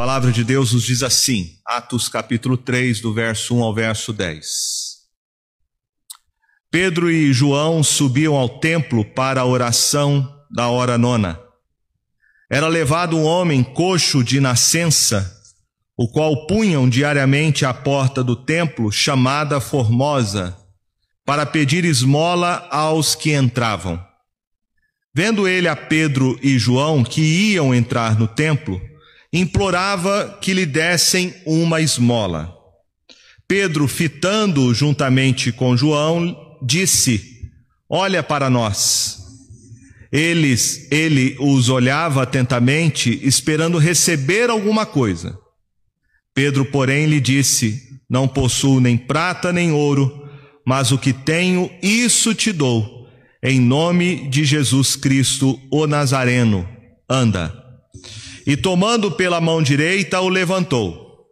palavra de Deus nos diz assim, Atos capítulo 3, do verso 1 ao verso 10. Pedro e João subiam ao templo para a oração da hora nona. Era levado um homem coxo de nascença, o qual punham diariamente à porta do templo, chamada Formosa, para pedir esmola aos que entravam. Vendo ele a Pedro e João que iam entrar no templo, implorava que lhe dessem uma esmola. Pedro, fitando juntamente com João, disse: Olha para nós. Eles, ele os olhava atentamente, esperando receber alguma coisa. Pedro, porém, lhe disse: Não possuo nem prata nem ouro, mas o que tenho, isso te dou. Em nome de Jesus Cristo, o Nazareno, anda e tomando pela mão direita o levantou.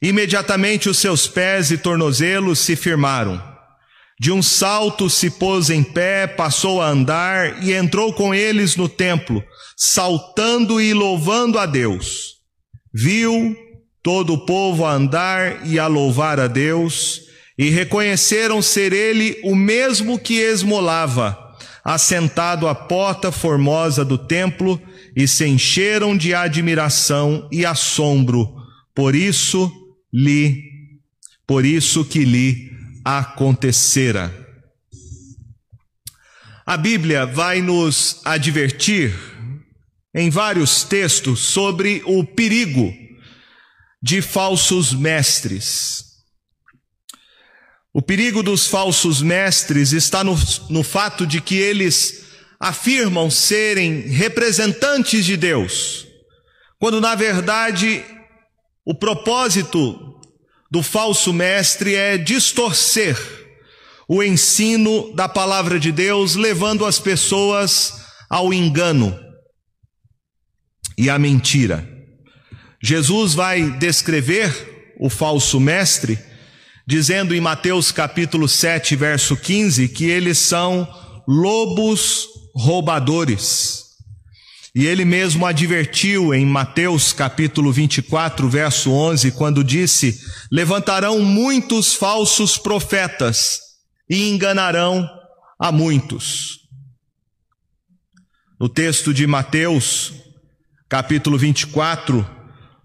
Imediatamente os seus pés e tornozelos se firmaram. De um salto se pôs em pé, passou a andar e entrou com eles no templo, saltando e louvando a Deus. Viu todo o povo a andar e a louvar a Deus, e reconheceram ser ele o mesmo que esmolava, assentado à porta formosa do templo, e se encheram de admiração e assombro, por isso lhe, por isso que lhe acontecera. A Bíblia vai nos advertir em vários textos sobre o perigo de falsos mestres. O perigo dos falsos mestres está no, no fato de que eles afirmam serem representantes de Deus, quando na verdade o propósito do falso mestre é distorcer o ensino da palavra de Deus, levando as pessoas ao engano e à mentira. Jesus vai descrever o falso mestre, dizendo em Mateus capítulo 7, verso 15, que eles são lobos roubadores. E ele mesmo advertiu em Mateus capítulo 24, verso 11, quando disse: Levantarão muitos falsos profetas e enganarão a muitos. No texto de Mateus, capítulo 24,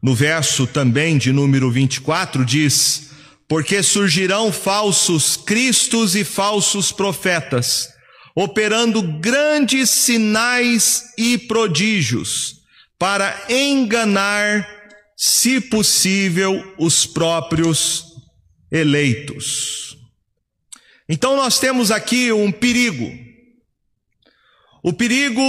no verso também de número 24, diz: Porque surgirão falsos cristos e falsos profetas operando grandes sinais e prodígios para enganar, se possível, os próprios eleitos. Então nós temos aqui um perigo. O perigo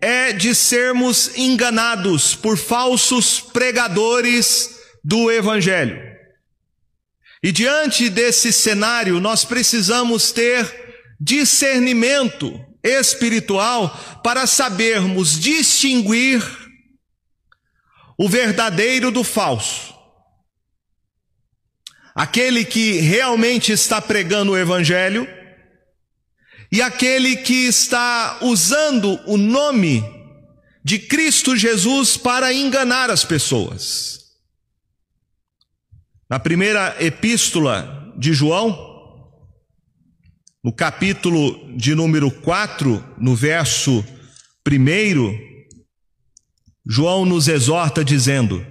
é de sermos enganados por falsos pregadores do Evangelho. E diante desse cenário, nós precisamos ter discernimento espiritual para sabermos distinguir o verdadeiro do falso. Aquele que realmente está pregando o evangelho e aquele que está usando o nome de Cristo Jesus para enganar as pessoas. Na primeira epístola de João, no capítulo de número 4, no verso 1, João nos exorta dizendo: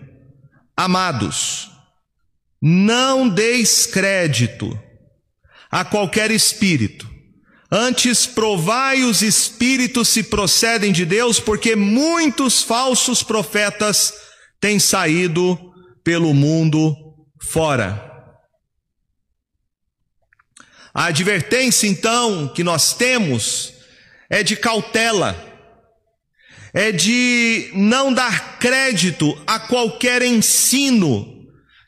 Amados, não deis crédito a qualquer espírito, antes provai os espíritos se procedem de Deus, porque muitos falsos profetas têm saído pelo mundo fora. A advertência, então, que nós temos é de cautela, é de não dar crédito a qualquer ensino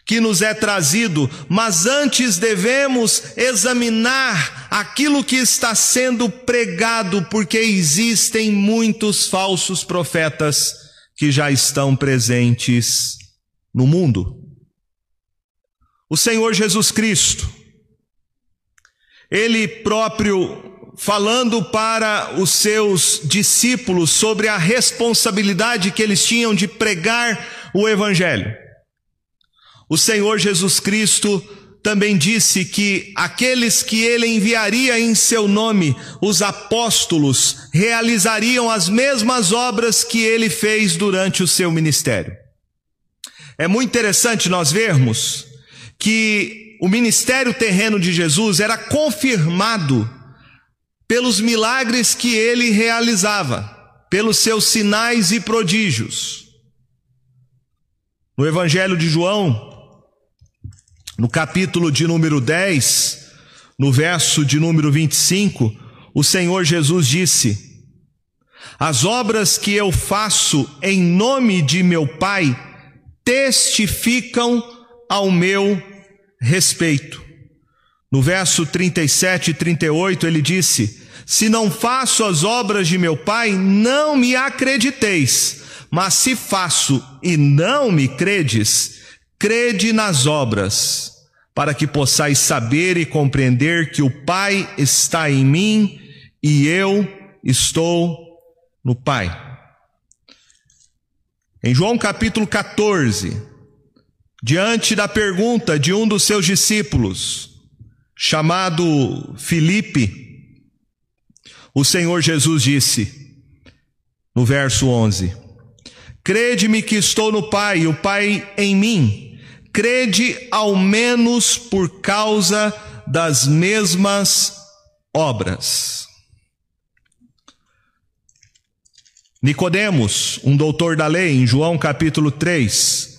que nos é trazido, mas antes devemos examinar aquilo que está sendo pregado, porque existem muitos falsos profetas que já estão presentes no mundo. O Senhor Jesus Cristo, ele próprio falando para os seus discípulos sobre a responsabilidade que eles tinham de pregar o Evangelho. O Senhor Jesus Cristo também disse que aqueles que ele enviaria em seu nome, os apóstolos, realizariam as mesmas obras que ele fez durante o seu ministério. É muito interessante nós vermos que o ministério terreno de Jesus era confirmado pelos milagres que ele realizava, pelos seus sinais e prodígios. No Evangelho de João, no capítulo de número 10, no verso de número 25, o Senhor Jesus disse: As obras que eu faço em nome de meu Pai testificam ao meu respeito. No verso 37 e 38 ele disse: Se não faço as obras de meu Pai, não me acrediteis, mas se faço e não me credes, crede nas obras para que possais saber e compreender que o Pai está em mim e eu estou no Pai. Em João capítulo 14, diante da pergunta de um dos seus discípulos, chamado Filipe, o Senhor Jesus disse, no verso 11: Crede-me que estou no Pai, e o Pai em mim crede ao menos por causa das mesmas obras. Nicodemos, um doutor da lei, em João capítulo 3,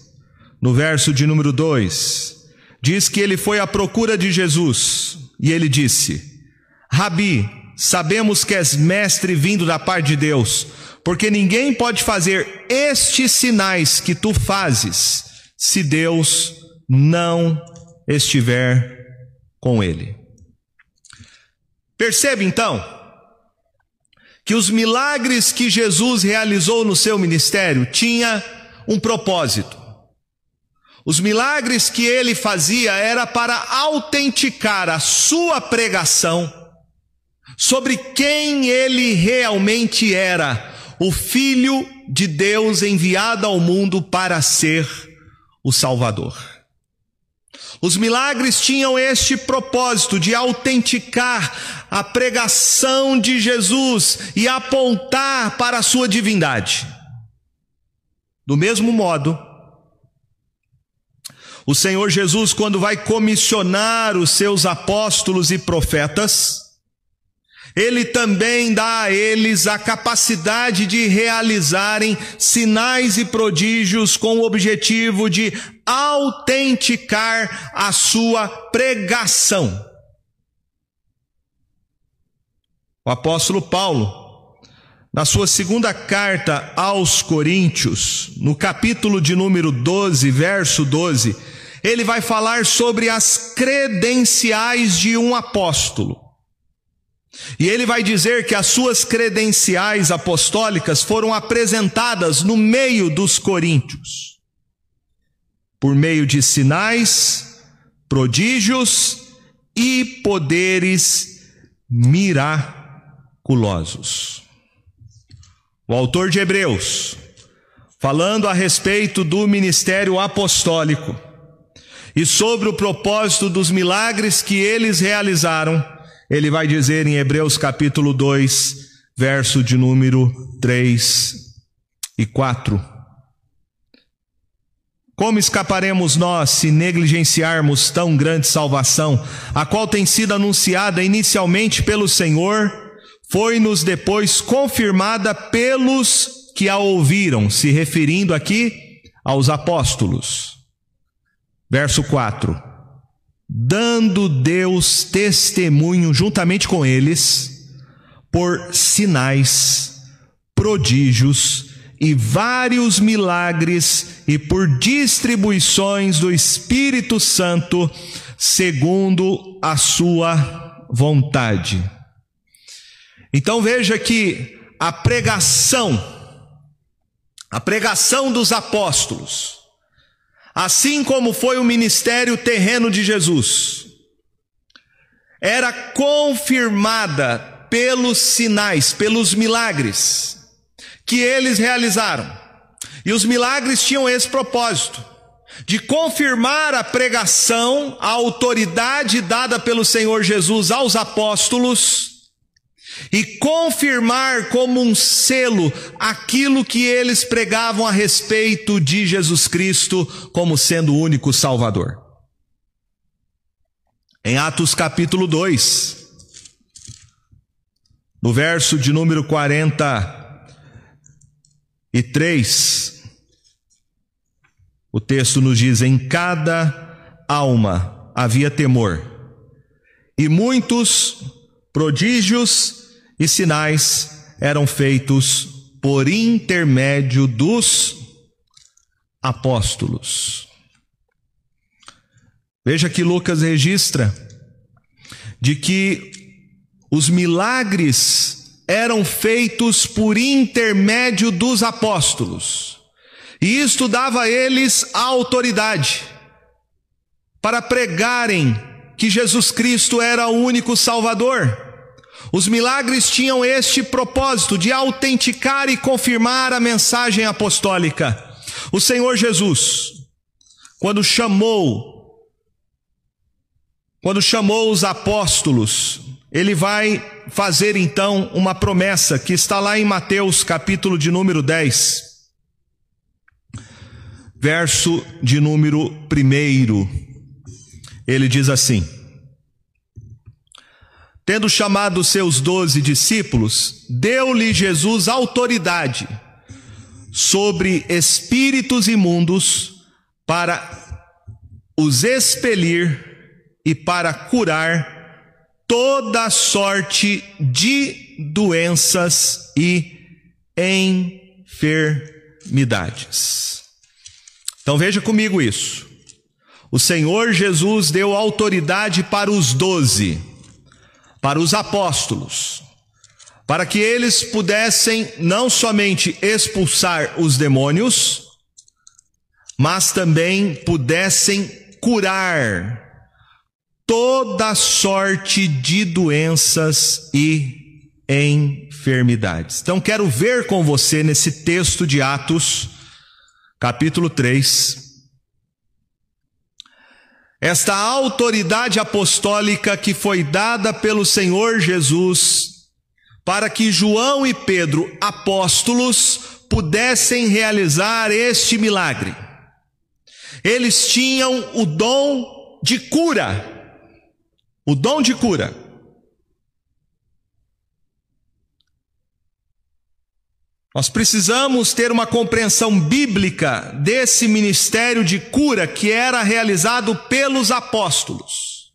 no verso de número 2, diz que ele foi à procura de Jesus e ele disse: Rabi, sabemos que és mestre vindo da parte de Deus, porque ninguém pode fazer estes sinais que tu fazes se Deus não estiver com ele. Percebe então que os milagres que Jesus realizou no seu ministério tinha um propósito. Os milagres que ele fazia era para autenticar a sua pregação sobre quem ele realmente era, o filho de Deus enviado ao mundo para ser o Salvador. Os milagres tinham este propósito de autenticar a pregação de Jesus e apontar para a sua divindade. Do mesmo modo, o Senhor Jesus, quando vai comissionar os seus apóstolos e profetas, ele também dá a eles a capacidade de realizarem sinais e prodígios com o objetivo de autenticar a sua pregação. O apóstolo Paulo, na sua segunda carta aos Coríntios, no capítulo de número 12, verso 12, ele vai falar sobre as credenciais de um apóstolo. E ele vai dizer que as suas credenciais apostólicas foram apresentadas no meio dos coríntios, por meio de sinais, prodígios e poderes miraculosos. O autor de Hebreus, falando a respeito do ministério apostólico e sobre o propósito dos milagres que eles realizaram, ele vai dizer em Hebreus capítulo 2, verso de número 3 e 4. Como escaparemos nós se negligenciarmos tão grande salvação, a qual tem sido anunciada inicialmente pelo Senhor, foi-nos depois confirmada pelos que a ouviram, se referindo aqui aos apóstolos. Verso 4 dando Deus testemunho juntamente com eles, por sinais, prodígios e vários milagres e por distribuições do Espírito Santo, segundo a sua vontade. Então veja que a pregação, a pregação dos apóstolos, assim como foi o ministério terreno de Jesus, era confirmada pelos sinais, pelos milagres que eles realizaram. E os milagres tinham esse propósito de confirmar a pregação, a autoridade dada pelo Senhor Jesus aos apóstolos e confirmar como um selo aquilo que eles pregavam a respeito de Jesus Cristo como sendo o único Salvador. Em Atos capítulo 2, no verso de número 43, o texto nos diz: em cada alma havia temor, e muitos prodígios e sinais eram feitos por intermédio dos apóstolos. Veja que Lucas registra de que os milagres eram feitos por intermédio dos apóstolos. E isto dava a eles a autoridade para pregarem que Jesus Cristo era o único Salvador. Os milagres tinham este propósito de autenticar e confirmar a mensagem apostólica. O Senhor Jesus, quando chamou quando chamou os apóstolos, ele vai fazer então uma promessa que está lá em Mateus capítulo de número 10, verso de número 1. Ele diz assim: Tendo chamado seus doze discípulos, deu-lhe Jesus autoridade sobre espíritos imundos para os expelir e para curar toda sorte de doenças e enfermidades. Então veja comigo isso. O Senhor Jesus deu autoridade para os doze, para os apóstolos, para que eles pudessem não somente expulsar os demônios, mas também pudessem curar toda sorte de doenças e enfermidades. Então quero ver com você nesse texto de Atos, capítulo 3, esta autoridade apostólica que foi dada pelo Senhor Jesus para que João e Pedro, apóstolos, pudessem realizar este milagre. Eles tinham o dom de cura o dom de cura. Nós precisamos ter uma compreensão bíblica desse ministério de cura que era realizado pelos apóstolos.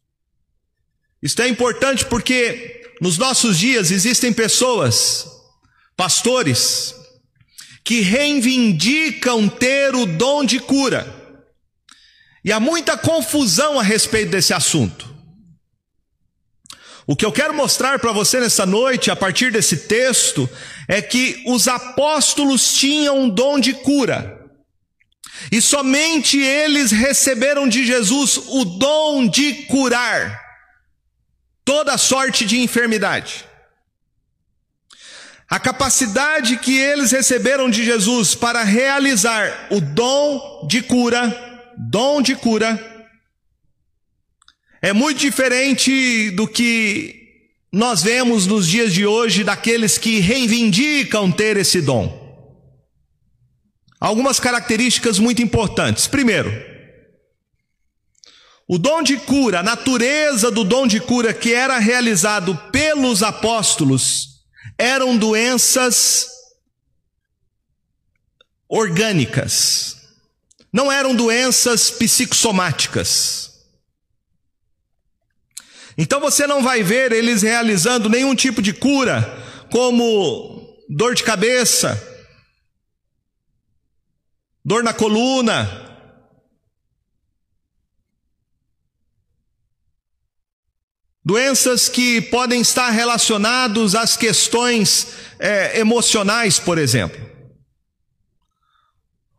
Isto é importante porque nos nossos dias existem pessoas, pastores, que reivindicam ter o dom de cura. E há muita confusão a respeito desse assunto. O que eu quero mostrar para você nessa noite, a partir desse texto, é que os apóstolos tinham um dom de cura. E somente eles receberam de Jesus o dom de curar toda sorte de enfermidade. A capacidade que eles receberam de Jesus para realizar o dom de cura, dom de cura, é muito diferente do que nós vemos nos dias de hoje daqueles que reivindicam ter esse dom. Algumas características muito importantes. Primeiro, o dom de cura, a natureza do dom de cura que era realizado pelos apóstolos, eram doenças orgânicas, não eram doenças psicossomáticas. Então você não vai ver eles realizando nenhum tipo de cura, como dor de cabeça, dor na coluna, Doenças que podem estar relacionados às questões é, emocionais, por exemplo.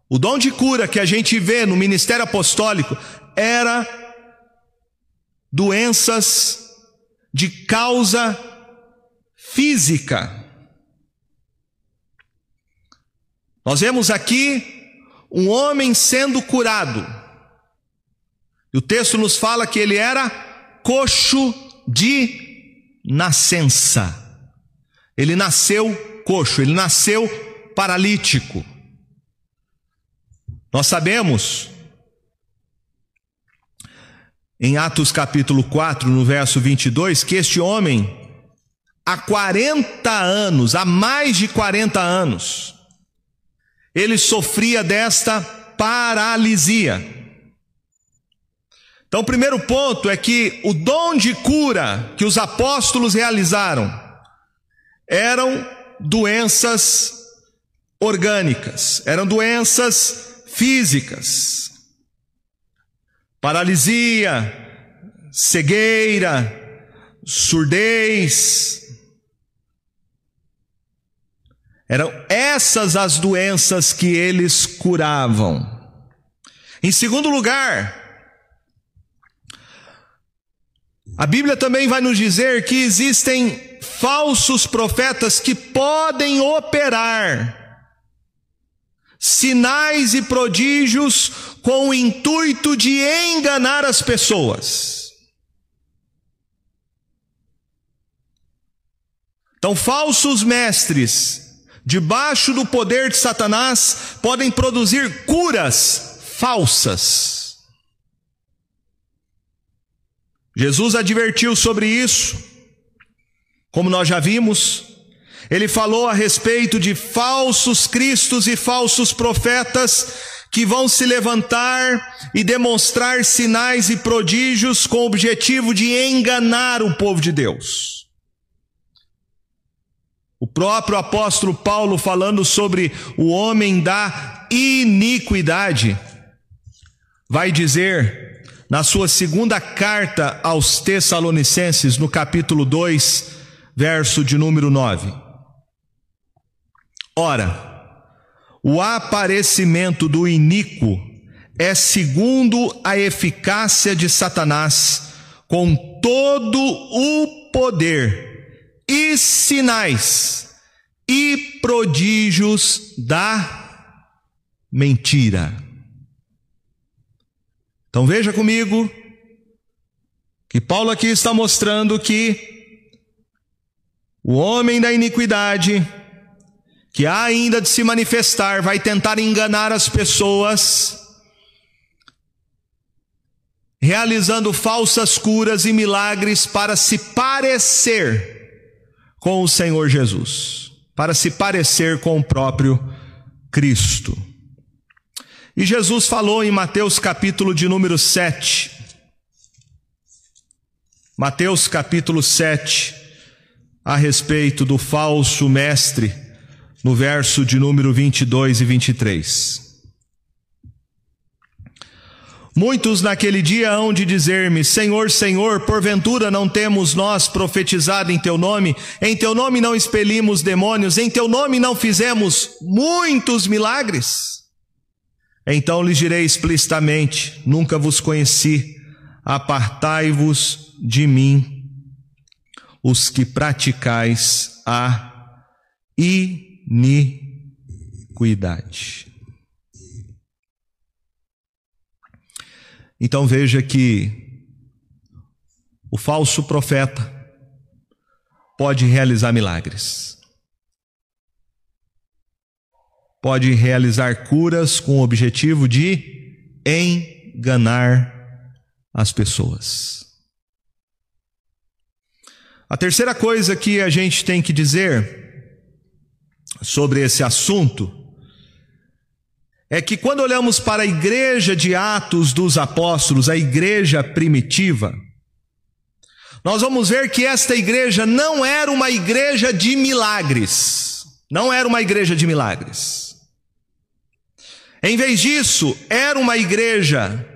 O dom de cura que a gente vê no ministério apostólico era doenças de causa física. Nós vemos aqui um homem sendo curado. E o texto nos fala que ele era coxo de nascença. Ele nasceu coxo, ele nasceu paralítico. Nós sabemos, em Atos capítulo 4, no verso 22, que este homem, há 40 anos, há mais de 40 anos, ele sofria desta paralisia. Então, o primeiro ponto é que o dom de cura que os apóstolos realizaram eram doenças orgânicas, eram doenças físicas. Paralisia, cegueira, surdez. Eram essas as doenças que eles curavam. Em segundo lugar, a Bíblia também vai nos dizer que existem falsos profetas que podem operar sinais e prodígios com o intuito de enganar as pessoas. Então, falsos mestres, debaixo do poder de Satanás, podem produzir curas falsas. Jesus advertiu sobre isso. Como nós já vimos, ele falou a respeito de falsos cristos e falsos profetas que vão se levantar e demonstrar sinais e prodígios com o objetivo de enganar o povo de Deus. O próprio apóstolo Paulo, falando sobre o homem da iniquidade, vai dizer, na sua segunda carta aos Tessalonicenses, no capítulo 2, verso de número 9. Ora, o aparecimento do iníquo é segundo a eficácia de Satanás, com todo o poder e sinais e prodígios da mentira. Então veja comigo que Paulo aqui está mostrando que o homem da iniquidade, que ainda de se manifestar, vai tentar enganar as pessoas, realizando falsas curas e milagres para se parecer com o Senhor Jesus, para se parecer com o próprio Cristo. E Jesus falou em Mateus capítulo de número 7. Mateus capítulo 7 a respeito do falso mestre, no verso de número 22 e 23. Muitos naquele dia hão de dizer-me: Senhor, Senhor, porventura não temos nós profetizado em teu nome? Em teu nome não expelimos demônios? Em teu nome não fizemos muitos milagres? Então lhes direi explicitamente: Nunca vos conheci, apartai-vos de mim os que praticais a iniquidade. Então veja que o falso profeta pode realizar milagres, pode realizar curas com o objetivo de enganar as pessoas. A terceira coisa que a gente tem que dizer sobre esse assunto é que quando olhamos para a igreja de Atos dos Apóstolos, a igreja primitiva, nós vamos ver que esta igreja não era uma igreja de milagres. Não era uma igreja de milagres. Em vez disso, era uma igreja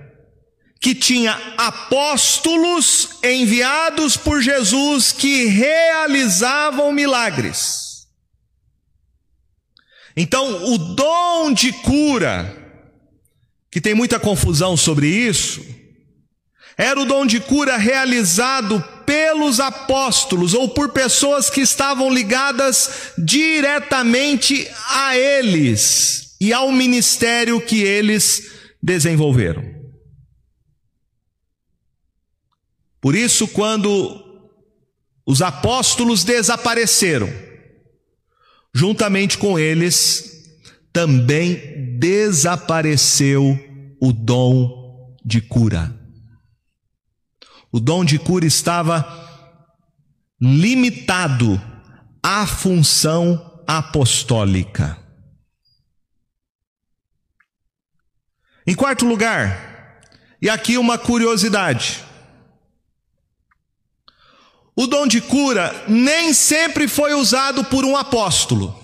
que tinha apóstolos enviados por Jesus que realizavam milagres. Então, o dom de cura, que tem muita confusão sobre isso, era o dom de cura realizado pelos apóstolos ou por pessoas que estavam ligadas diretamente a eles e ao ministério que eles desenvolveram. Por isso, quando os apóstolos desapareceram, juntamente com eles, também desapareceu o dom de cura. O dom de cura estava limitado à função apostólica. Em quarto lugar, e aqui uma curiosidade: o dom de cura nem sempre foi usado por um apóstolo.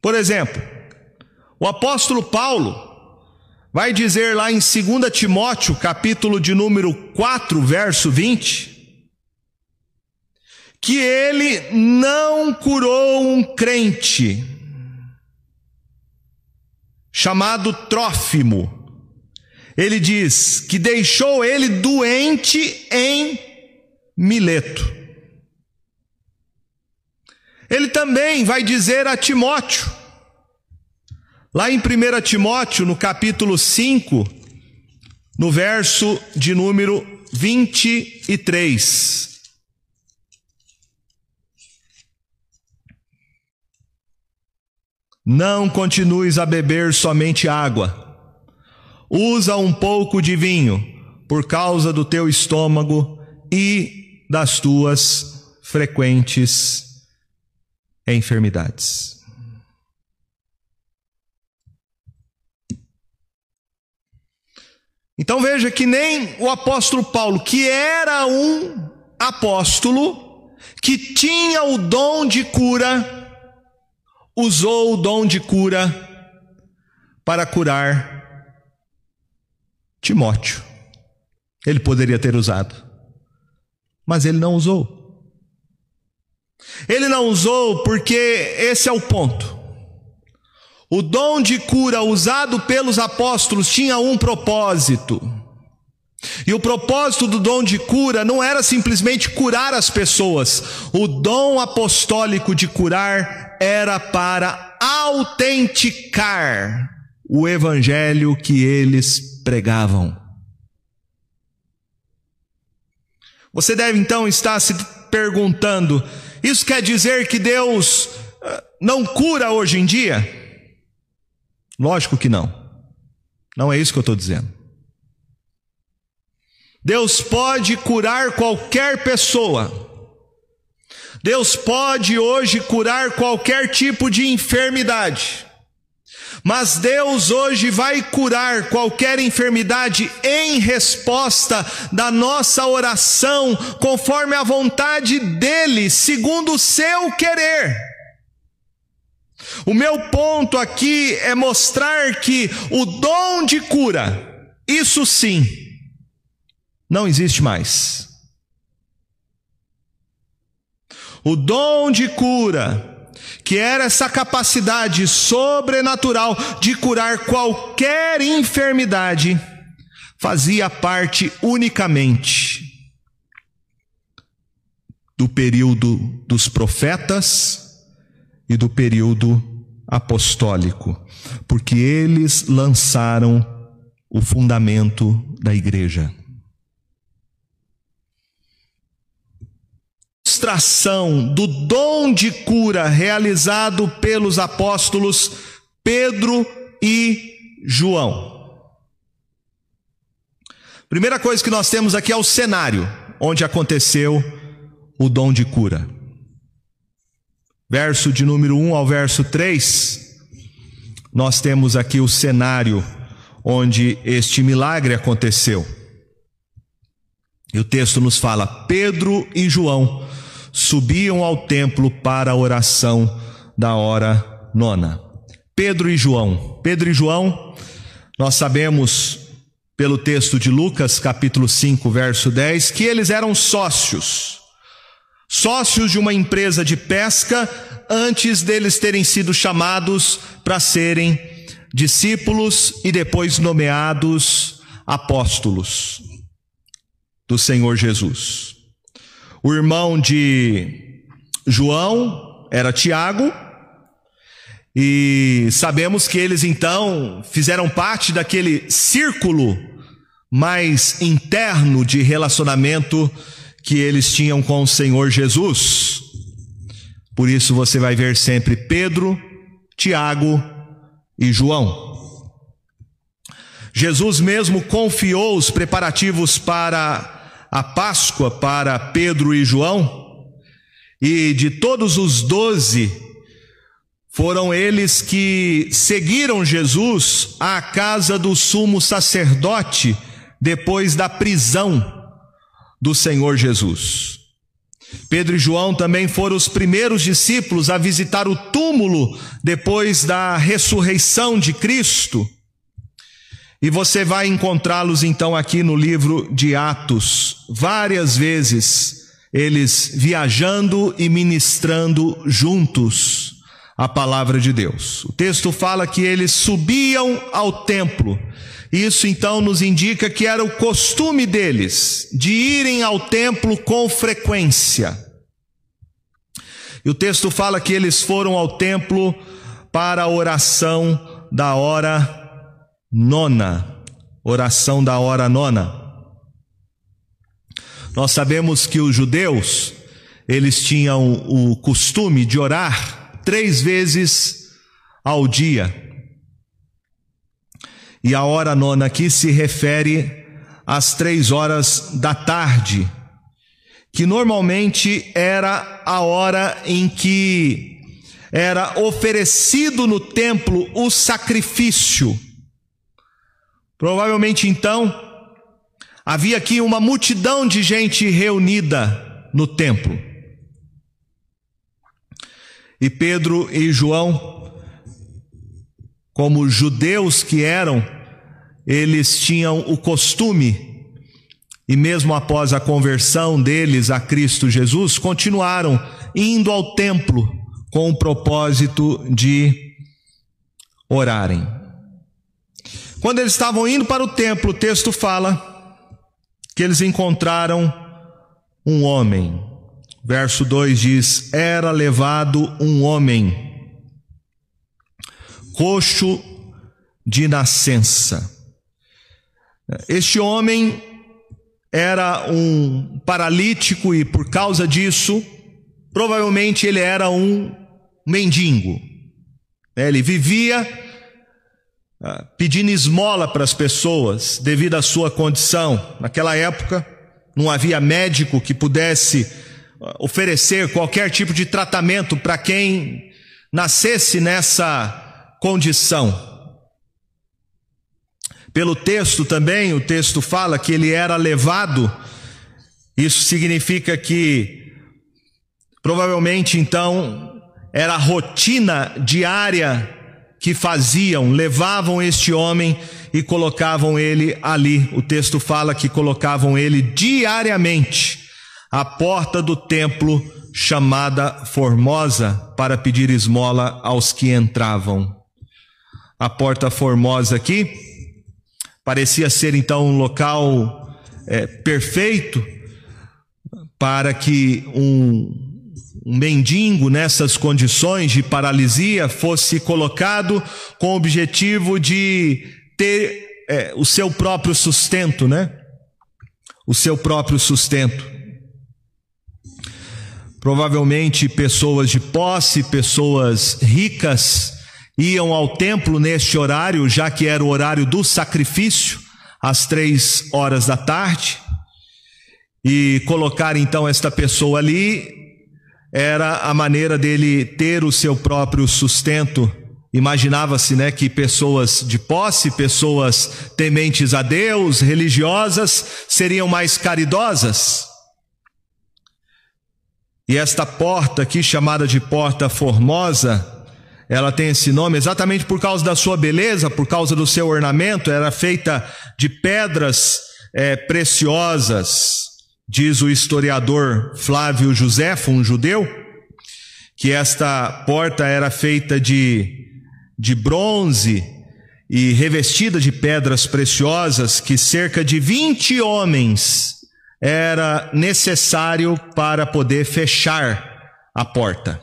Por exemplo, o apóstolo Paulo vai dizer lá em 2 Timóteo, capítulo de número 4, verso 20, que ele não curou um crente chamado Trófimo. Ele diz que deixou ele doente em Mileto. Ele também vai dizer a Timóteo, lá em 1 Timóteo, no capítulo 5, no verso de número 23. Não continues a beber somente água. Usa um pouco de vinho por causa do teu estômago e das tuas frequentes enfermidades. Então veja que nem o apóstolo Paulo, que era um apóstolo, que tinha o dom de cura, usou o dom de cura para curar Timóteo. Ele poderia ter usado, mas ele não usou. Ele não usou porque esse é o ponto. O dom de cura usado pelos apóstolos tinha um propósito. E o propósito do dom de cura não era simplesmente curar as pessoas. O dom apostólico de curar era para autenticar o evangelho que eles pregavam. Você deve então estar se perguntando: isso quer dizer que Deus ah, não cura hoje em dia? Lógico que não. Não é isso que eu estou dizendo. Deus pode curar qualquer pessoa. Deus pode hoje curar qualquer tipo de enfermidade. Mas Deus hoje vai curar qualquer enfermidade em resposta da nossa oração, conforme a vontade dEle, segundo o seu querer. O meu ponto aqui é mostrar que o dom de cura, isso sim, não existe mais. O dom de cura, que era essa capacidade sobrenatural de curar qualquer enfermidade, fazia parte unicamente do período dos profetas e do período apostólico, porque eles lançaram o fundamento da igreja. Ilustração do dom de cura realizado pelos apóstolos Pedro e João. Primeira coisa que nós temos aqui é o cenário onde aconteceu o dom de cura verso de número 1 ao verso 3, nós temos aqui o cenário onde este milagre aconteceu. E o texto nos fala: Pedro e João subiam ao templo para a oração da hora nona. Pedro e João. Pedro e João, nós sabemos pelo texto de Lucas, capítulo 5, verso 10, que eles eram sócios sócios de uma empresa de pesca antes deles terem sido chamados para serem discípulos e depois nomeados apóstolos do Senhor Jesus. O irmão de João era Tiago, e sabemos que eles então fizeram parte daquele círculo mais interno de relacionamento que eles tinham com o Senhor Jesus. Por isso você vai ver sempre Pedro, Tiago e João. Jesus mesmo confiou os preparativos para a Páscoa para Pedro e João, e de todos os doze, foram eles que seguiram Jesus à casa do sumo sacerdote depois da prisão do Senhor Jesus. Pedro e João também foram os primeiros discípulos a visitar o túmulo depois da ressurreição de Cristo. E você vai encontrá-los então aqui no livro de Atos, várias vezes, eles viajando e ministrando juntos a palavra de Deus. O texto fala que eles subiam ao templo. Isso então nos indica que era o costume deles de irem ao templo com frequência. E o texto fala que eles foram ao templo para a oração da hora nona, oração da hora nona. Nós sabemos que os judeus, eles tinham o costume de orar três vezes ao dia. E a hora nona aqui se refere às três horas da tarde, que normalmente era a hora em que era oferecido no templo o sacrifício Provavelmente então, havia aqui uma multidão de gente reunida no templo. E Pedro e João, como judeus que eram, eles tinham o costume, e mesmo após a conversão deles a Cristo Jesus, continuaram indo ao templo com o propósito de orarem. Quando eles estavam indo para o templo, o texto fala que eles encontraram um homem. Verso 2 diz: Era levado um homem, coxo de nascença. Este homem era um paralítico e por causa disso, provavelmente ele era um mendigo. Ele vivia ah, pedindo esmola para as pessoas devido à sua condição. Naquela época, não havia médico que pudesse ah, oferecer qualquer tipo de tratamento para quem nascesse nessa condição. Pelo texto também, o texto fala que ele era levado, isso significa que provavelmente então era a rotina diária que faziam, levavam este homem e colocavam ele ali. O texto fala que colocavam ele diariamente à porta do templo chamada Formosa para pedir esmola aos que entravam. A porta Formosa aqui parecia ser então um local é, perfeito para que um um mendigo nessas condições de paralisia fosse colocado com o objetivo de ter é, o seu próprio sustento, né? O seu próprio sustento. Provavelmente pessoas de posse, pessoas ricas, iam ao templo neste horário, já que era o horário do sacrifício, às três horas da tarde, e colocar então esta pessoa ali era a maneira dele ter o seu próprio sustento. Imaginava-se, né, que pessoas de posse, pessoas tementes a Deus, religiosas, seriam mais caridosas. E esta porta aqui, chamada de Porta Formosa, ela tem esse nome exatamente por causa da sua beleza, por causa do seu ornamento, era feita de pedras é, preciosas. Diz o historiador Flávio Josefo, um judeu, que esta porta era feita de, de bronze e revestida de pedras preciosas, que cerca de 20 homens era necessário para poder fechar a porta.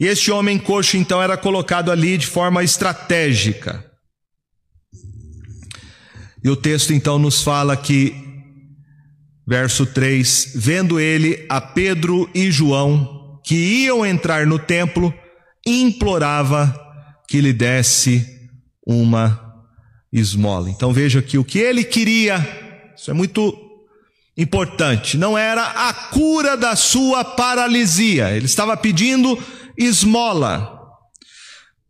E este homem coxo então era colocado ali de forma estratégica. E o texto então nos fala que, verso 3: Vendo ele a Pedro e João, que iam entrar no templo, implorava que lhe desse uma esmola. Então veja que o que ele queria, isso é muito importante, não era a cura da sua paralisia, ele estava pedindo esmola.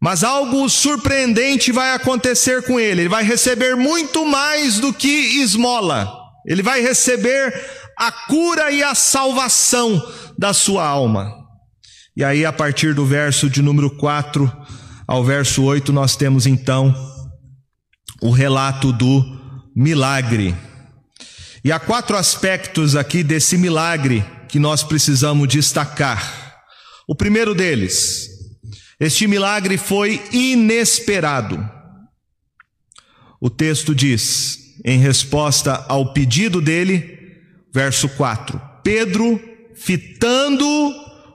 Mas algo surpreendente vai acontecer com ele. Ele vai receber muito mais do que esmola. Ele vai receber a cura e a salvação da sua alma. E aí, a partir do verso de número 4 ao verso 8, nós temos então o relato do milagre. E há quatro aspectos aqui desse milagre que nós precisamos destacar. O primeiro deles, este milagre foi inesperado. O texto diz, em resposta ao pedido dele, verso 4: Pedro, fitando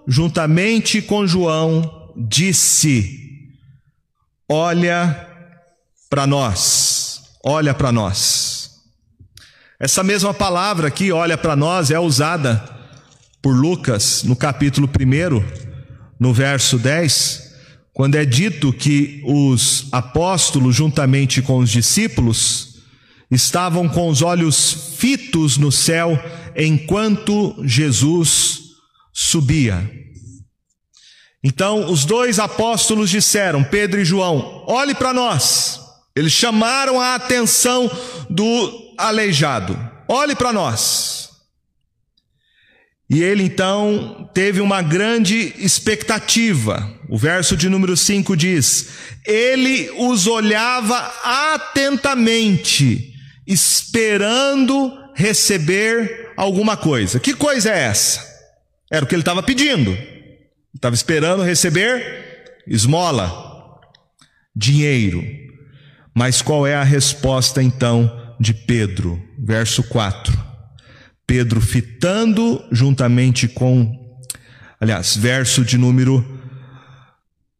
juntamente com João, disse: Olha para nós, olha para nós. Essa mesma palavra aqui, olha para nós, é usada por Lucas no capítulo 1, no verso 10 quando é dito que os apóstolos, juntamente com os discípulos, estavam com os olhos fitos no céu enquanto Jesus subia. Então, os dois apóstolos disseram, Pedro e João: olhe para nós. Eles chamaram a atenção do aleijado: olhe para nós. E ele então teve uma grande expectativa. O verso de número 5 diz: Ele os olhava atentamente, esperando receber alguma coisa. Que coisa é essa? Era o que ele estava pedindo. Estava esperando receber esmola, dinheiro. Mas qual é a resposta então de Pedro? Verso 4. Pedro fitando juntamente com, aliás, verso de número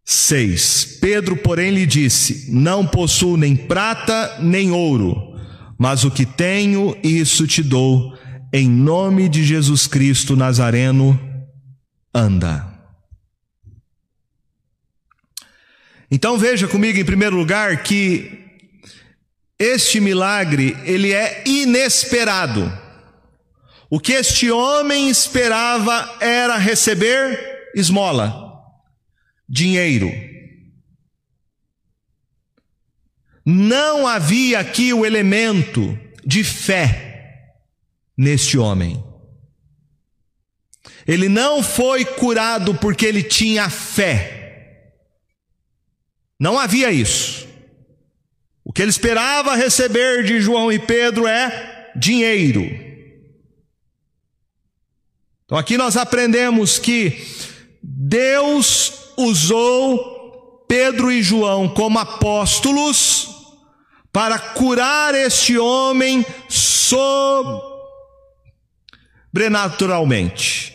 6. Pedro, porém, lhe disse: Não possuo nem prata nem ouro, mas o que tenho, isso te dou. Em nome de Jesus Cristo Nazareno, anda. Então veja comigo em primeiro lugar que este milagre ele é inesperado. O que este homem esperava era receber esmola, dinheiro. Não havia aqui o elemento de fé neste homem. Ele não foi curado porque ele tinha fé. Não havia isso. O que ele esperava receber de João e Pedro é dinheiro. Então aqui nós aprendemos que Deus usou Pedro e João como apóstolos para curar este homem sobrenaturalmente.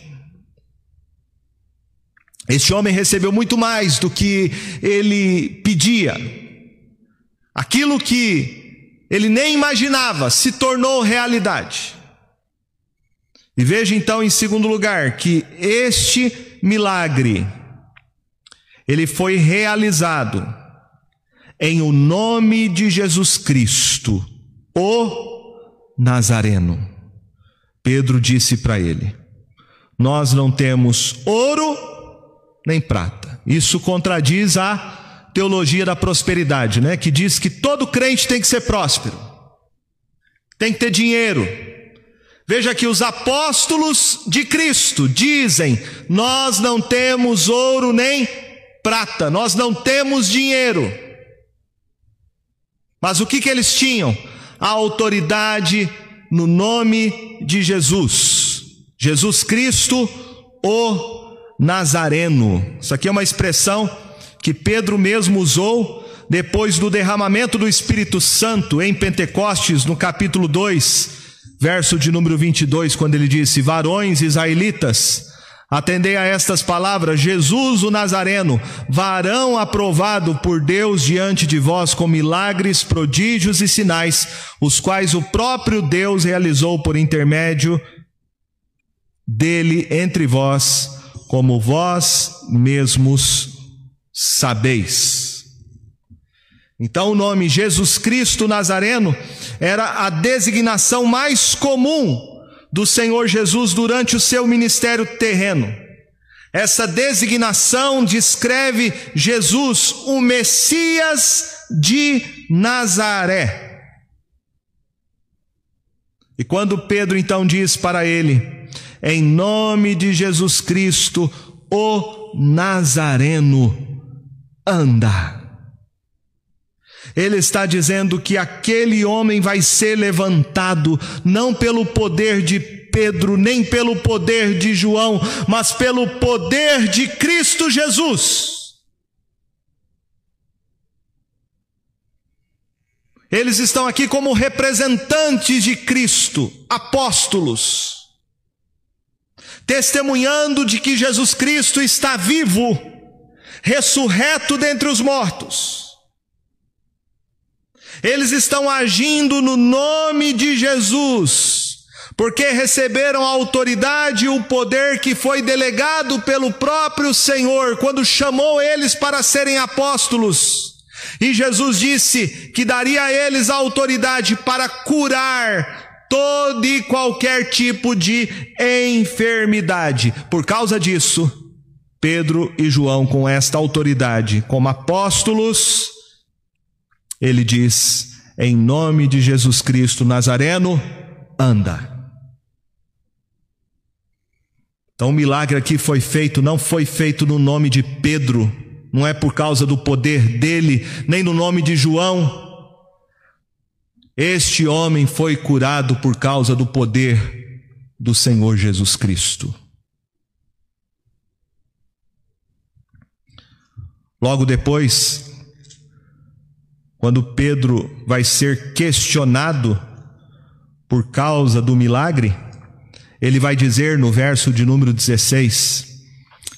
Este homem recebeu muito mais do que ele pedia. Aquilo que ele nem imaginava se tornou realidade. E veja então em segundo lugar que este milagre ele foi realizado em o nome de Jesus Cristo, o Nazareno. Pedro disse para ele: Nós não temos ouro nem prata. Isso contradiz a teologia da prosperidade, né? Que diz que todo crente tem que ser próspero, tem que ter dinheiro, Veja que os apóstolos de Cristo dizem: Nós não temos ouro nem prata, nós não temos dinheiro. Mas o que, que eles tinham? A autoridade no nome de Jesus, Jesus Cristo, o Nazareno. Isso aqui é uma expressão que Pedro mesmo usou depois do derramamento do Espírito Santo em Pentecostes, no capítulo 2 verso de número 22, quando ele disse: Varões israelitas, Atendei a estas palavras: Jesus o Nazareno, varão aprovado por Deus diante de vós com milagres, prodígios e sinais, os quais o próprio Deus realizou por intermédio dele entre vós, como vós mesmos sabeis. Então, o nome Jesus Cristo Nazareno era a designação mais comum do Senhor Jesus durante o seu ministério terreno. Essa designação descreve Jesus, o Messias de Nazaré. E quando Pedro então diz para ele, em nome de Jesus Cristo, o Nazareno, anda. Ele está dizendo que aquele homem vai ser levantado, não pelo poder de Pedro, nem pelo poder de João, mas pelo poder de Cristo Jesus. Eles estão aqui como representantes de Cristo, apóstolos, testemunhando de que Jesus Cristo está vivo, ressurreto dentre os mortos eles estão agindo no nome de Jesus, porque receberam a autoridade e o poder que foi delegado pelo próprio Senhor quando chamou eles para serem apóstolos. E Jesus disse que daria a eles a autoridade para curar todo e qualquer tipo de enfermidade. Por causa disso, Pedro e João, com esta autoridade, como apóstolos, ele diz: em nome de Jesus Cristo Nazareno, anda. Então o milagre aqui foi feito, não foi feito no nome de Pedro, não é por causa do poder dele, nem no nome de João. Este homem foi curado por causa do poder do Senhor Jesus Cristo. Logo depois, quando Pedro vai ser questionado por causa do milagre, ele vai dizer no verso de número 16,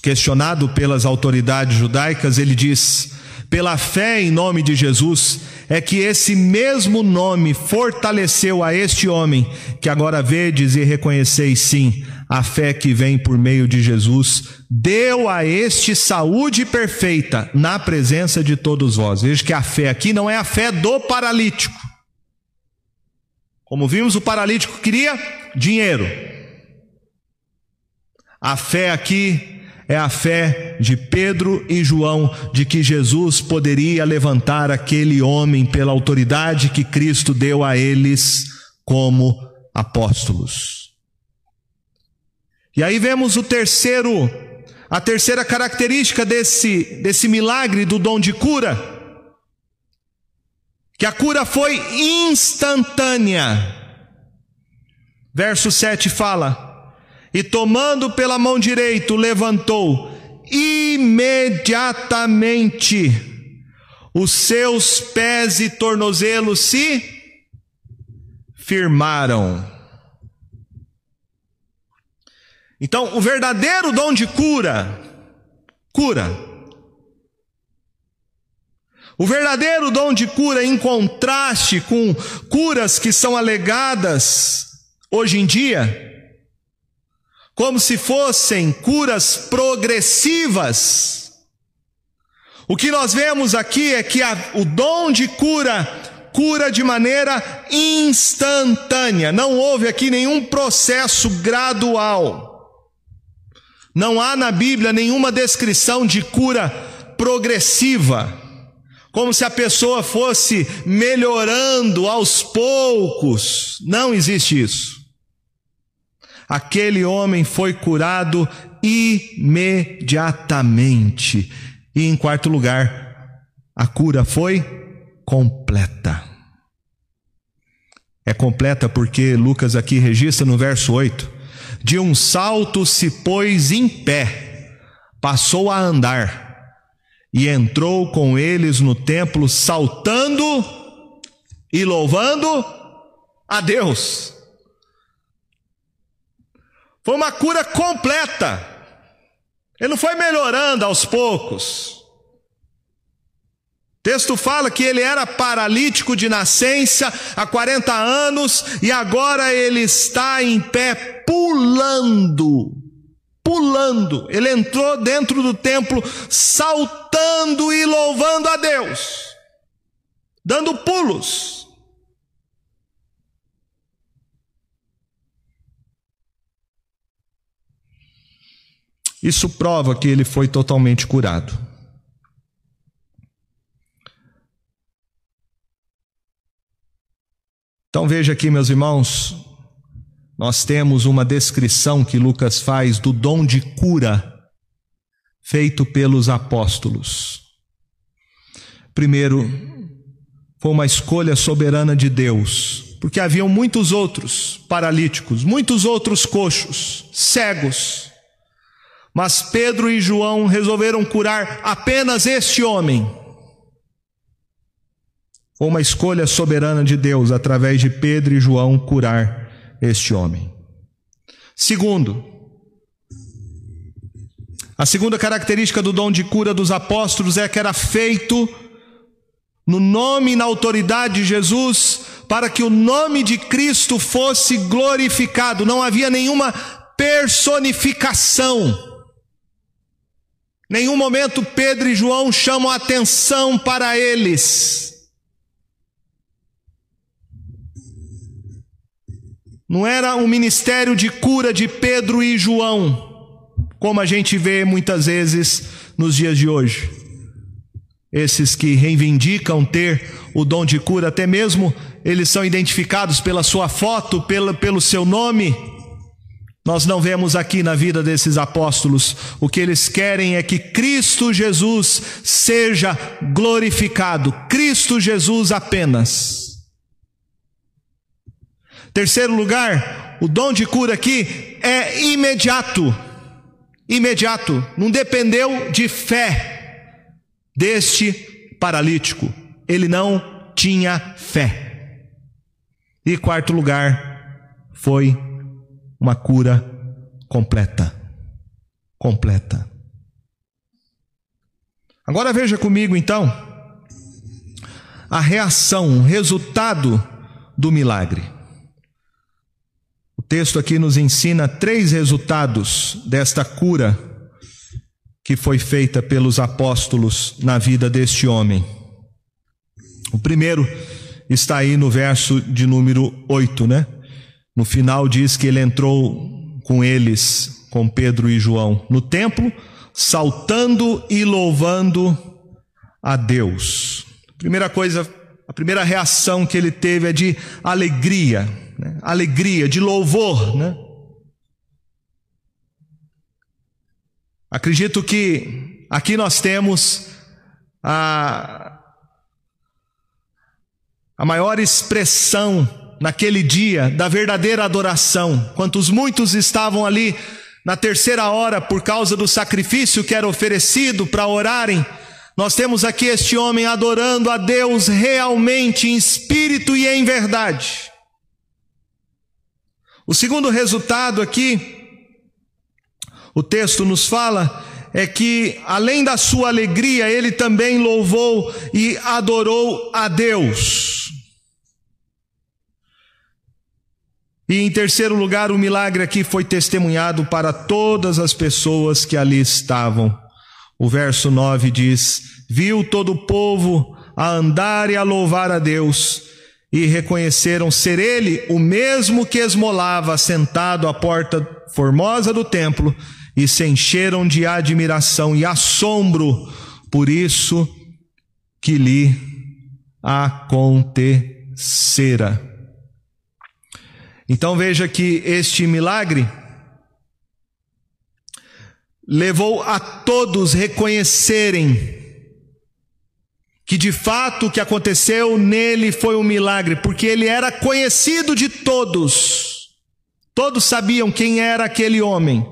questionado pelas autoridades judaicas, ele diz: pela fé em nome de Jesus, é que esse mesmo nome fortaleceu a este homem, que agora vedes e reconheceis sim, a fé que vem por meio de Jesus, deu a este saúde perfeita na presença de todos vós. Veja que a fé aqui não é a fé do paralítico. Como vimos, o paralítico queria dinheiro. A fé aqui é a fé de Pedro e João de que Jesus poderia levantar aquele homem pela autoridade que Cristo deu a eles como apóstolos. E aí vemos o terceiro, a terceira característica desse, desse milagre do dom de cura, que a cura foi instantânea. Verso 7 fala: E tomando pela mão direita, levantou imediatamente os seus pés e tornozelos se firmaram. Então, o verdadeiro dom de cura, cura. O verdadeiro dom de cura, em contraste com curas que são alegadas hoje em dia, como se fossem curas progressivas. O que nós vemos aqui é que a, o dom de cura cura de maneira instantânea, não houve aqui nenhum processo gradual. Não há na Bíblia nenhuma descrição de cura progressiva, como se a pessoa fosse melhorando aos poucos. Não existe isso. Aquele homem foi curado imediatamente. E em quarto lugar, a cura foi completa. É completa porque Lucas aqui registra no verso 8 de um salto se pôs em pé, passou a andar e entrou com eles no templo, saltando e louvando a Deus. Foi uma cura completa. Ele não foi melhorando aos poucos. Texto fala que ele era paralítico de nascença há 40 anos e agora ele está em pé pulando. Pulando. Ele entrou dentro do templo saltando e louvando a Deus, dando pulos. Isso prova que ele foi totalmente curado. Então veja aqui, meus irmãos, nós temos uma descrição que Lucas faz do dom de cura feito pelos apóstolos. Primeiro, foi uma escolha soberana de Deus, porque haviam muitos outros paralíticos, muitos outros coxos, cegos, mas Pedro e João resolveram curar apenas este homem. Foi uma escolha soberana de Deus, através de Pedro e João, curar este homem. Segundo, a segunda característica do dom de cura dos apóstolos é que era feito no nome e na autoridade de Jesus, para que o nome de Cristo fosse glorificado. Não havia nenhuma personificação. Nenhum momento Pedro e João chamam atenção para eles. Não era um ministério de cura de Pedro e João, como a gente vê muitas vezes nos dias de hoje. Esses que reivindicam ter o dom de cura, até mesmo eles são identificados pela sua foto, pelo, pelo seu nome. Nós não vemos aqui na vida desses apóstolos. O que eles querem é que Cristo Jesus seja glorificado. Cristo Jesus apenas. Terceiro lugar, o dom de cura aqui é imediato. Imediato. Não dependeu de fé deste paralítico. Ele não tinha fé. E quarto lugar, foi uma cura completa. Completa. Agora veja comigo então a reação, o resultado do milagre. Texto aqui nos ensina três resultados desta cura que foi feita pelos apóstolos na vida deste homem. O primeiro está aí no verso de número 8, né? No final diz que ele entrou com eles, com Pedro e João, no templo, saltando e louvando a Deus. Primeira coisa, a primeira reação que ele teve é de alegria, né? alegria, de louvor, né? Acredito que aqui nós temos a, a maior expressão naquele dia da verdadeira adoração, quantos muitos estavam ali na terceira hora por causa do sacrifício que era oferecido para orarem, nós temos aqui este homem adorando a Deus realmente em espírito e em verdade. O segundo resultado aqui, o texto nos fala, é que além da sua alegria, ele também louvou e adorou a Deus. E em terceiro lugar, o milagre aqui foi testemunhado para todas as pessoas que ali estavam. O verso 9 diz: Viu todo o povo a andar e a louvar a Deus, e reconheceram ser ele o mesmo que esmolava sentado à porta formosa do templo, e se encheram de admiração e assombro por isso que lhe acontecera. Então veja que este milagre levou a todos reconhecerem que de fato o que aconteceu nele foi um milagre, porque ele era conhecido de todos. Todos sabiam quem era aquele homem.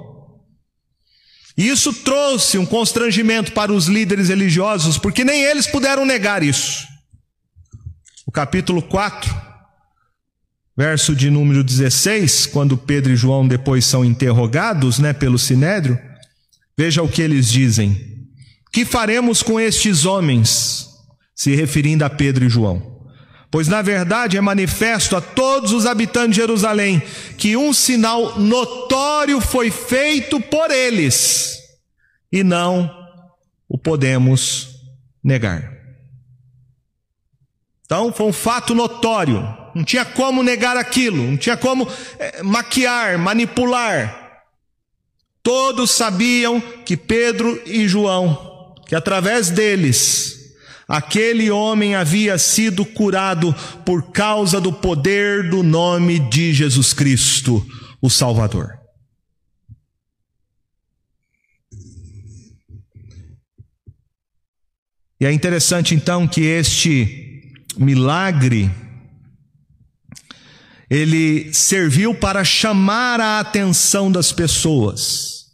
E isso trouxe um constrangimento para os líderes religiosos, porque nem eles puderam negar isso. O capítulo 4 verso de número 16, quando Pedro e João depois são interrogados, né, pelo sinédrio, Veja o que eles dizem. Que faremos com estes homens? Se referindo a Pedro e João. Pois na verdade é manifesto a todos os habitantes de Jerusalém que um sinal notório foi feito por eles, e não o podemos negar. Então foi um fato notório, não tinha como negar aquilo, não tinha como é, maquiar, manipular. Todos sabiam que Pedro e João, que através deles Aquele homem havia sido curado por causa do poder do nome de Jesus Cristo, o Salvador. E é interessante então que este milagre ele serviu para chamar a atenção das pessoas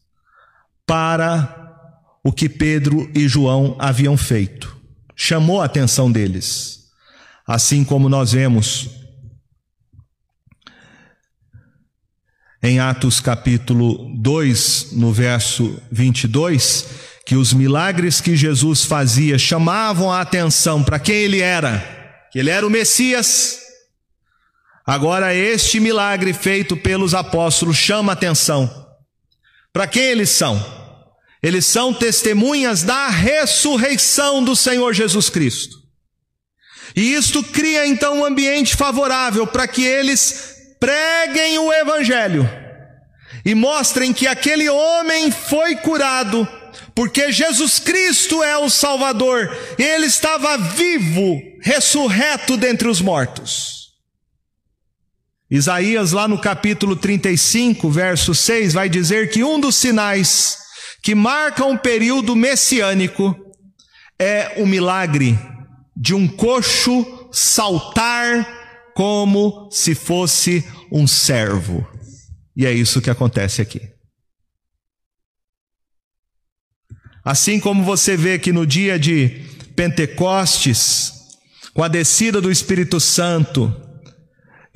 para o que Pedro e João haviam feito chamou a atenção deles. Assim como nós vemos em Atos capítulo 2, no verso 22, que os milagres que Jesus fazia chamavam a atenção para quem ele era, que ele era o Messias. Agora, este milagre feito pelos apóstolos chama atenção. Para quem eles são? Eles são testemunhas da ressurreição do Senhor Jesus Cristo. E isto cria então um ambiente favorável para que eles preguem o Evangelho e mostrem que aquele homem foi curado, porque Jesus Cristo é o Salvador, ele estava vivo, ressurreto dentre os mortos. Isaías, lá no capítulo 35, verso 6, vai dizer que um dos sinais que marca um período messiânico é o milagre de um coxo saltar como se fosse um servo. E é isso que acontece aqui. Assim como você vê que no dia de Pentecostes, com a descida do Espírito Santo,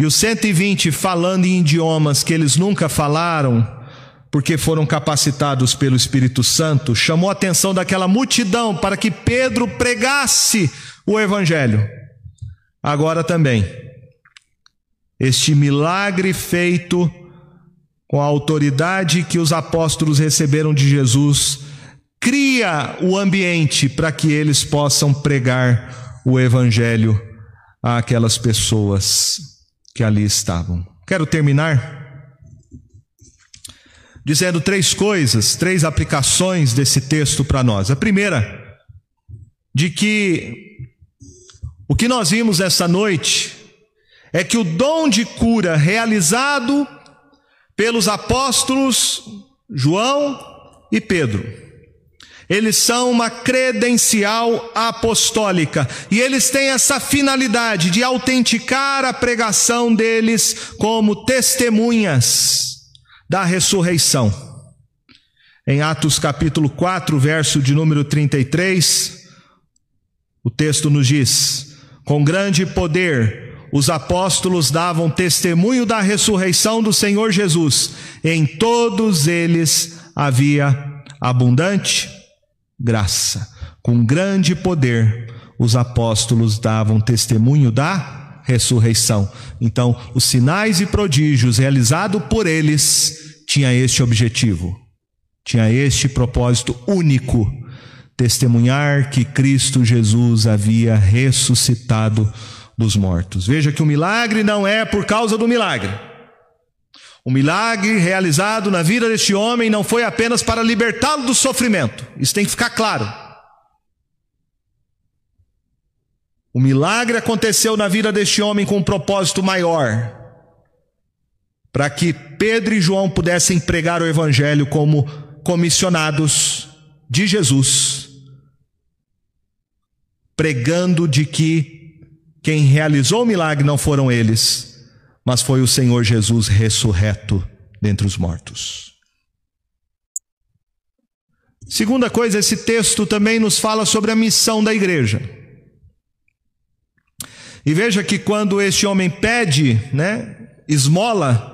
e os 120 falando em idiomas que eles nunca falaram, porque foram capacitados pelo Espírito Santo, chamou a atenção daquela multidão para que Pedro pregasse o Evangelho. Agora também, este milagre feito com a autoridade que os apóstolos receberam de Jesus, cria o ambiente para que eles possam pregar o Evangelho àquelas pessoas que ali estavam. Quero terminar dizendo três coisas, três aplicações desse texto para nós. A primeira, de que o que nós vimos essa noite é que o dom de cura realizado pelos apóstolos João e Pedro, eles são uma credencial apostólica e eles têm essa finalidade de autenticar a pregação deles como testemunhas da ressurreição. Em Atos capítulo 4, verso de número 33, o texto nos diz: Com grande poder os apóstolos davam testemunho da ressurreição do Senhor Jesus, em todos eles havia abundante graça. Com grande poder os apóstolos davam testemunho da ressurreição. Então, os sinais e prodígios realizados por eles tinha este objetivo, tinha este propósito único: testemunhar que Cristo Jesus havia ressuscitado dos mortos. Veja que o milagre não é por causa do milagre. O milagre realizado na vida deste homem não foi apenas para libertá-lo do sofrimento, isso tem que ficar claro. O milagre aconteceu na vida deste homem com um propósito maior. Para que Pedro e João pudessem pregar o Evangelho como comissionados de Jesus, pregando de que quem realizou o milagre não foram eles, mas foi o Senhor Jesus ressurreto dentre os mortos. Segunda coisa, esse texto também nos fala sobre a missão da igreja. E veja que quando este homem pede, né, esmola,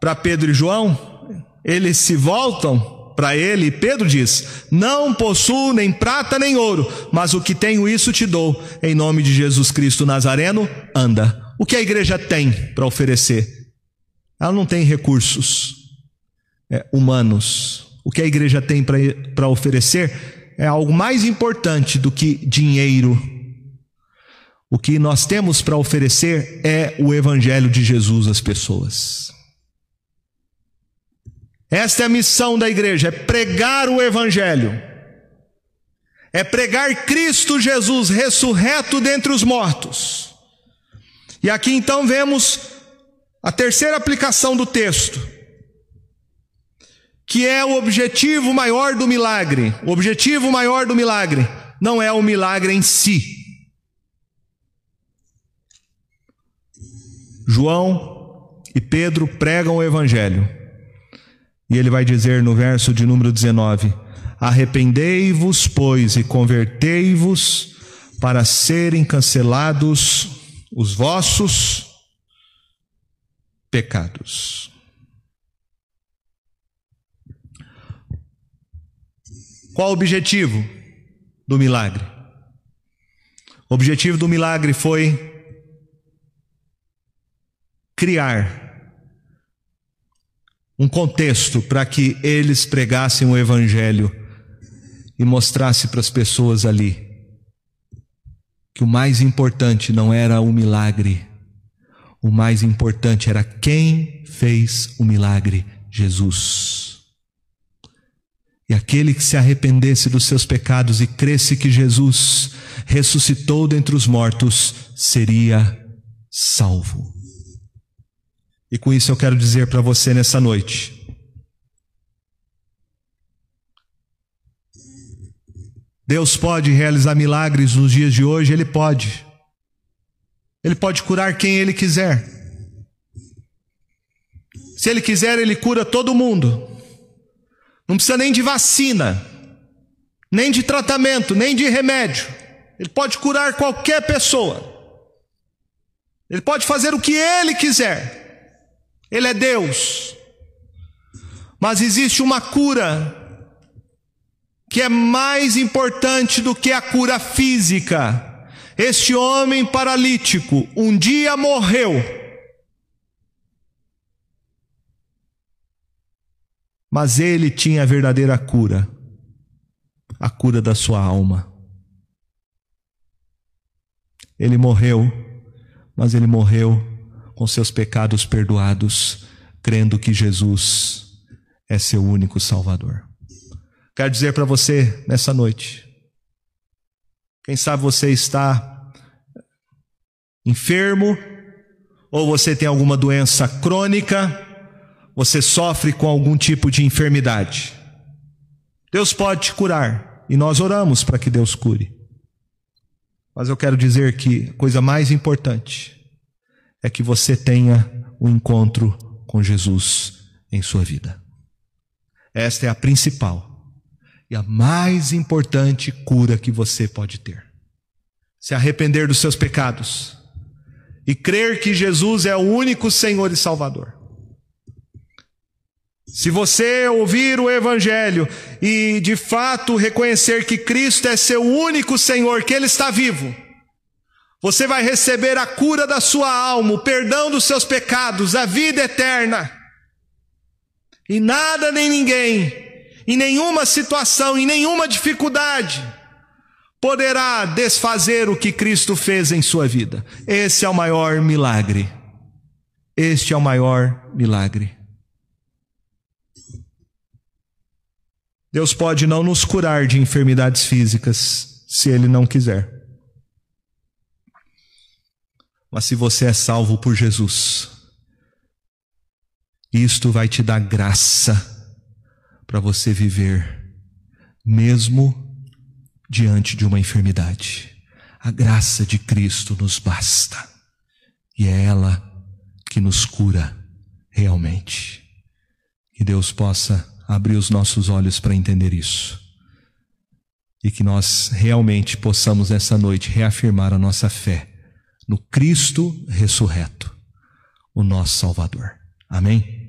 para Pedro e João, eles se voltam para ele, Pedro diz: Não possuo nem prata nem ouro, mas o que tenho, isso te dou. Em nome de Jesus Cristo Nazareno, anda. O que a igreja tem para oferecer? Ela não tem recursos é, humanos. O que a igreja tem para oferecer é algo mais importante do que dinheiro. O que nós temos para oferecer é o Evangelho de Jesus às pessoas. Esta é a missão da igreja: é pregar o Evangelho, é pregar Cristo Jesus ressurreto dentre os mortos. E aqui então vemos a terceira aplicação do texto, que é o objetivo maior do milagre. O objetivo maior do milagre não é o milagre em si. João e Pedro pregam o Evangelho e ele vai dizer no verso de número 19: Arrependei-vos, pois, e convertei-vos para serem cancelados os vossos pecados. Qual o objetivo do milagre? O objetivo do milagre foi criar um contexto para que eles pregassem o Evangelho e mostrasse para as pessoas ali que o mais importante não era o milagre, o mais importante era quem fez o milagre: Jesus. E aquele que se arrependesse dos seus pecados e cresce que Jesus ressuscitou dentre os mortos seria salvo. E com isso eu quero dizer para você nessa noite. Deus pode realizar milagres nos dias de hoje, Ele pode. Ele pode curar quem Ele quiser. Se Ele quiser, Ele cura todo mundo. Não precisa nem de vacina, nem de tratamento, nem de remédio. Ele pode curar qualquer pessoa. Ele pode fazer o que Ele quiser. Ele é Deus. Mas existe uma cura que é mais importante do que a cura física. Este homem paralítico um dia morreu. Mas ele tinha a verdadeira cura, a cura da sua alma. Ele morreu, mas ele morreu com seus pecados perdoados, crendo que Jesus é seu único Salvador. Quero dizer para você nessa noite, quem sabe você está enfermo, ou você tem alguma doença crônica, você sofre com algum tipo de enfermidade. Deus pode te curar e nós oramos para que Deus cure. Mas eu quero dizer que a coisa mais importante é que você tenha um encontro com Jesus em sua vida. Esta é a principal e a mais importante cura que você pode ter. Se arrepender dos seus pecados e crer que Jesus é o único Senhor e Salvador. Se você ouvir o Evangelho e de fato reconhecer que Cristo é seu único Senhor, que Ele está vivo, você vai receber a cura da sua alma, o perdão dos seus pecados, a vida eterna. E nada nem ninguém, em nenhuma situação, em nenhuma dificuldade, poderá desfazer o que Cristo fez em sua vida. Esse é o maior milagre. Este é o maior milagre. Deus pode não nos curar de enfermidades físicas, se Ele não quiser. Mas se você é salvo por Jesus, isto vai te dar graça para você viver, mesmo diante de uma enfermidade. A graça de Cristo nos basta, e é ela que nos cura realmente. Que Deus possa abrir os nossos olhos para entender isso. E que nós realmente possamos essa noite reafirmar a nossa fé no Cristo ressurreto, o nosso Salvador. Amém?